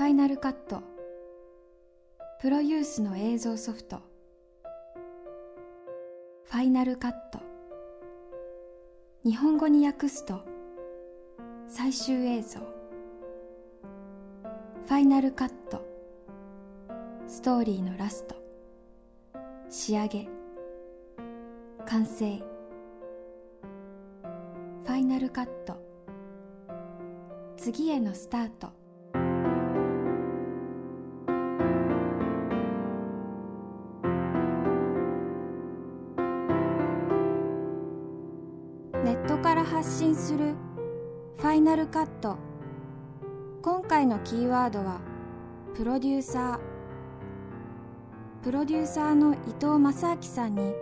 ファイナルカットプロユースの映像ソフト。ファイナルカット日本語に訳すと最終映像。ファイナルカットストーリーのラスト。仕上げ。完成。ファイナルカット次へのスタート。から発信するファイナルカット。今回のキーワードはプロデューサー。プロデューサーの伊藤正明さんに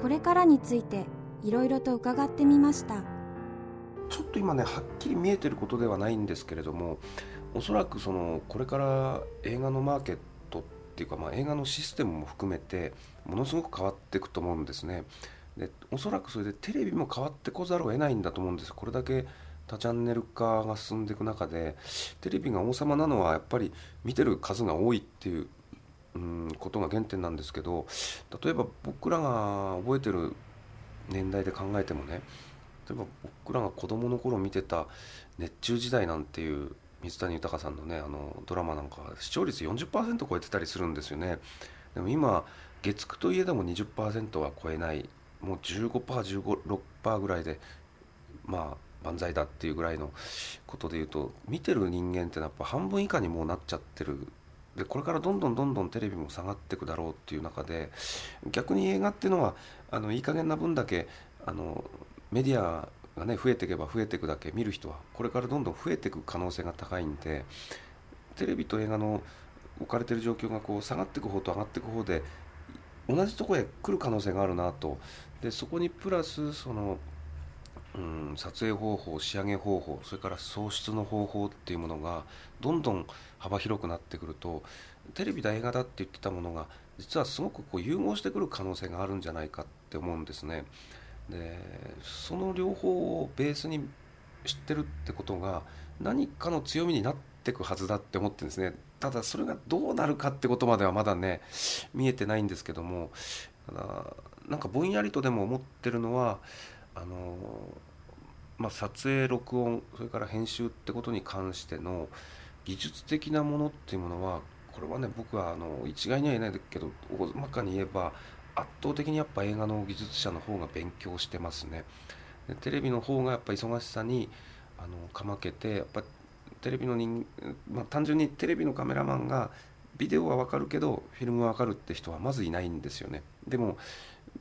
これからについていろいろと伺ってみました。ちょっと今ねはっきり見えてることではないんですけれどもおそらくそのこれから映画のマーケットっていうか、まあ、映画のシステムも含めてものすごく変わっていくと思うんですね。でおそらくそれでテレビも変わってこざるを得ないんだと思うんです。これだけ多チャンネル化が進んでいく中でテレビが王様なのはやっぱり見てる数が多いっていううんことが原点なんですけど例えば僕らが覚えてる年代で考えてもね例えば僕らが子供の頃見てた「熱中時代」なんていう水谷豊さんのねあのドラマなんか視聴率40%超えてたりするんですよね。でも今月9といえども20%は超えない。もう 15%15% ぐらいでまあ万歳だっていうぐらいのことで言うと見てる人間ってのはやっぱ半分以下にもうなっちゃってる。でこれからどんどんどんどんテレビも下がっていくだろうっていう中で逆に映画っていうのはあのいい加減な分だけあのメディアがね増えていけば増えていくだけ見る人はこれからどんどん増えていく可能性が高いんでテレビと映画の置かれてる状況がこう下がっていく方と上がっていく方で同じとこへ来る可能性があるなとでそこにプラスその、うん、撮影方法仕上げ方法それから創出の方法っていうものがどんどん幅広くなってくるとテレビだ映画だって言ってたものが実はすごくこう融合してくる可能性があるんじゃないかって思うんですね。でその両方をベースに知ってるってことが何かの強みになってくはずだって思ってるんですねただそれがどうなるかってことまではまだね見えてないんですけどもただなんかぼんやりとでも思ってるのはあの、まあ、撮影録音それから編集ってことに関しての技術的なものっていうものはこれはね僕はあの一概には言えないけど大まかに言えば圧倒的にやっぱ映画の技術者の方が勉強してますね。でテレビの方がやっぱ忙しさにあのかまけてやっぱテレビの人、まあ、単純にテレビのカメラマンがビデオは分かるけどフィルムは分かるって人はまずいないんですよね。でも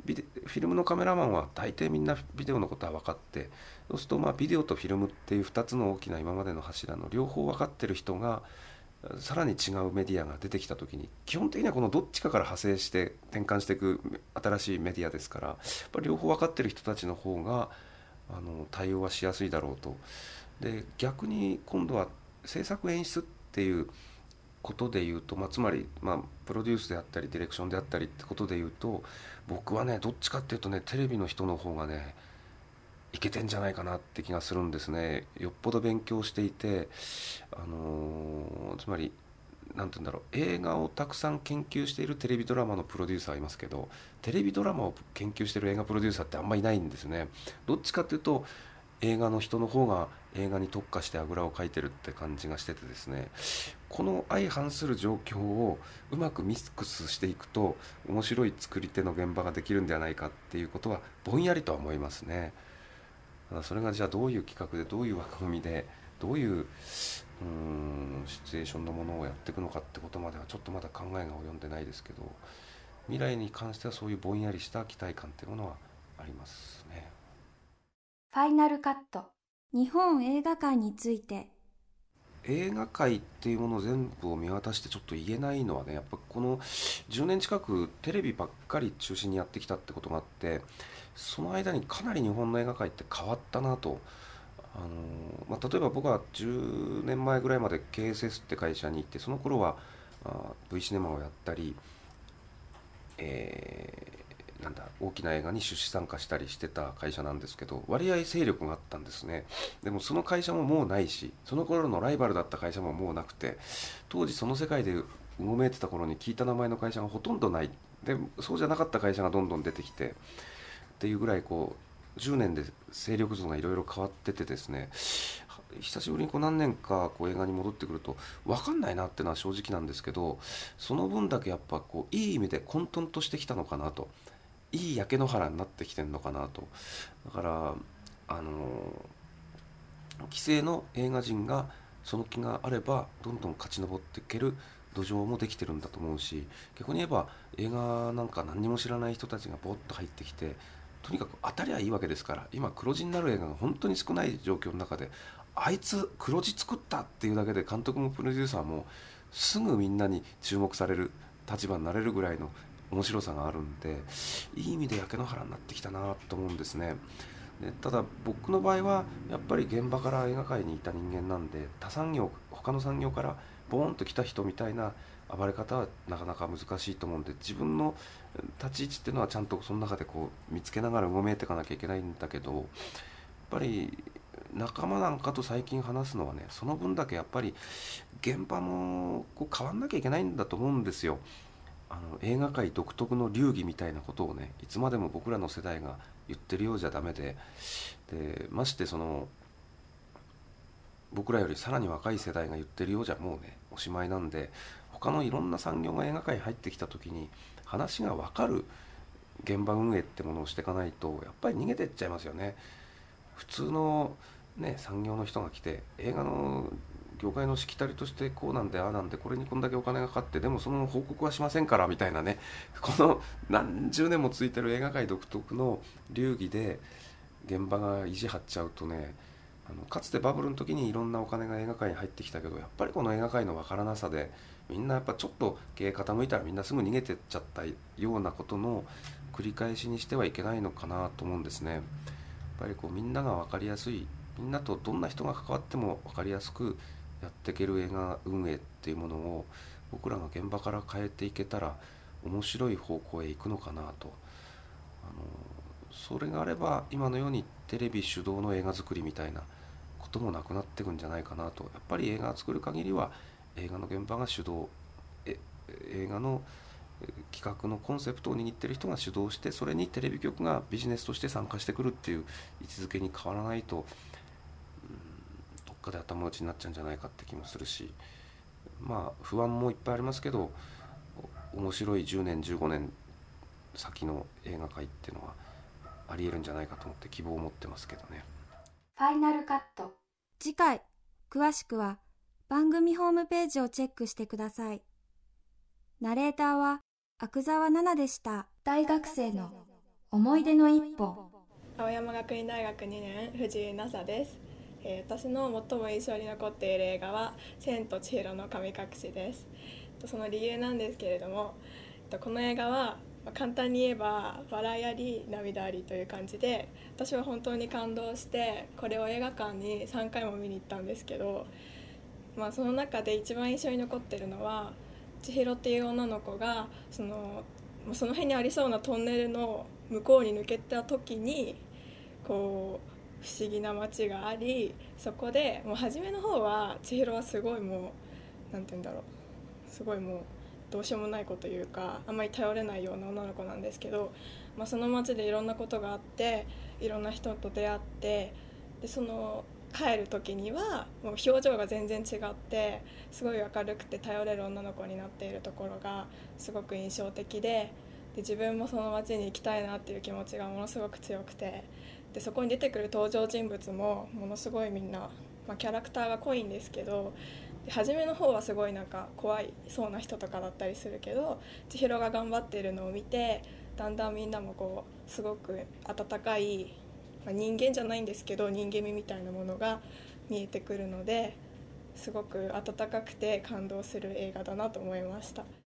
ビデフィルムのカメラマンは大抵みんなビデオのことは分かってそうするとまあビデオとフィルムっていう2つの大きな今までの柱の両方分かってる人がさらに違うメディアが出てきた時に基本的にはこのどっちかから派生して転換していく新しいメディアですからやっぱり両方分かってる人たちの方があの対応はしやすいだろうと。で逆に今度は制作演出っていうことで言うと、まあ、つまり、まあ、プロデュースであったりディレクションであったりってことで言うと僕はねどっちかっていうとねテレビの人の方がねいけてんじゃないかなって気がするんですね。よっぽど勉強していてあのー、つまり何て言うんだろう映画をたくさん研究しているテレビドラマのプロデューサーいますけどテレビドラマを研究している映画プロデューサーってあんまいないんですね。どっちかっていうと映画の人の方が映画に特化してあぐらをかいてるって感じがしててですねこの相反する状況をうまくミックスしていくと面白い作り手の現場ができるんではないかっていうことはぼんやりとは思いますね。ただそれがじゃあどういう企画でどういう枠組みでどういううんシチュエーションのものをやっていくのかってことまではちょっとまだ考えが及んでないですけど未来に関してはそういうぼんやりした期待感っていうものはあります。ファイナルカット日本映画界について映画界っていうもの全部を見渡してちょっと言えないのはねやっぱこの10年近くテレビばっかり中心にやってきたってことがあってその間にかなり日本の映画界って変わったなと。あのまあ、例えば僕は10年前ぐらいまで KSS って会社に行ってその頃はあ V シネマをやったり、えなんだ大きな映画に出資参加したりしてた会社なんですけど割合勢力があったんですね。でもその会社ももうないしその頃のライバルだった会社ももうなくて当時その世界でうごめいてた頃に聞いた名前の会社がほとんどない。でそうじゃなかった会社がどんどん出てきてっていうぐらいこう10年で勢力図がいろいろ変わっててですね久しぶりにこう何年かこう映画に戻ってくると分かんないなっていうのは正直なんですけどその分だけやっぱこういい意味で混沌としてきたのかなと。いい焼け野原になってきてるのかなと。だからあの既成の映画人がその気があればどんどん勝ち上っていける土壌もできてるんだと思うし逆に言えば映画なんか何にも知らない人たちがボッと入ってきてとにかく当たりゃいいわけですから今黒字になる映画が本当に少ない状況の中であいつ黒字作ったっていうだけで監督もプロデューサーもすぐみんなに注目される立場になれるぐらいの面白さがあるんでいい意味で焼け野原になってきたなと思うんですね。でただ僕の場合はやっぱり現場から映画界にいた人間なんで他産業他の産業からボーンと来た人みたいな暴れ方はなかなか難しいと思うんで自分の立ち位置っていうのはちゃんとその中でこう見つけながらうごめいていかなきゃいけないんだけどやっぱり仲間なんかと最近話すのはねその分だけやっぱり現場もこう変わんなきゃいけないんだと思うんですよ。あの映画界独特の流儀みたいなことをねいつまでも僕らの世代が言ってるようじゃダメででましてその僕らよりさらに若い世代が言ってるようじゃもうねおしまいなんで他のいろんな産業が映画界入ってきた時に話が分かる現場運営ってものをしていかないとやっぱり逃げてっちゃいますよね。普通のね、産業の人が来て映画の業界のしきたりとしてこうなんでああなんでこれにこんだけお金がかかってでもその報告はしませんからみたいなね この何十年も続いてる映画界独特の流儀で現場が意地張っちゃうとねあのかつてバブルの時にいろんなお金が映画界に入ってきたけどやっぱりこの映画界の分からなさでみんなやっぱちょっと経営傾いたらみんなすぐ逃げてっちゃったようなことの繰り返しにしてはいけないのかなと思うんですね。やっぱりこうみんなが分かりやすいみんなとどんな人が関わっても分かりやすくやっていける映画運営っていうものを僕らが現場から変えていけたら面白い方向へ行くのかなと。あのそれがあれば今のようにテレビ主導の映画作りみたいなこともなくなっていくんじゃないかなと。やっぱり映画を作る限りは映画の現場が主導え映画の企画のコンセプトを握ってる人が主導してそれにテレビ局がビジネスとして参加してくるっていう位置づけに変わらないとかで頭打ちになっちゃうんじゃないかって気もするしまあ不安もいっぱいありますけど面白い10年15年先の映画界っていうのはありえるんじゃないかと思って希望を持ってますけどね。ファイナルカット次回詳しくは番組ホームページをチェックしてください。ナレーターは阿久澤奈々でした。大学生の思い出の一歩。青山学院大学2年藤井奈々ですえー、私の最も印象に残っている映画は「千と千尋の神隠し」です。その理由なんですけれどもこの映画は簡単に言えば笑いあり涙ありという感じで私は本当に感動してこれを映画館に3回も見に行ったんですけど、まあ、その中で一番印象に残ってるのは千尋っていう女の子がそのその辺にありそうなトンネルの向こうに抜けた時にこう不思議な街がありそこでもう初めの方は千尋はすごいもう何て言うんだろう。すごいもうどうしようもない子というかあんまり頼れないような女の子なんですけど、まあ、その街でいろんなことがあっていろんな人と出会ってでその帰る時にはもう表情が全然違ってすごい明るくて頼れる女の子になっているところがすごく印象的でで自分もその街に行きたいなっていう気持ちがものすごく強くてでそこに出てくる登場人物もものすごいみんな、まあ、キャラクターが濃いんですけど初めの方はすごいなんか怖いそうな人とかだったりするけど千尋が頑張ってるのを見てだんだんみんなもこうすごく温かい、まあ、人間じゃないんですけど人間味みたいなものが見えてくるのですごく温かくて感動する映画だなと思いました。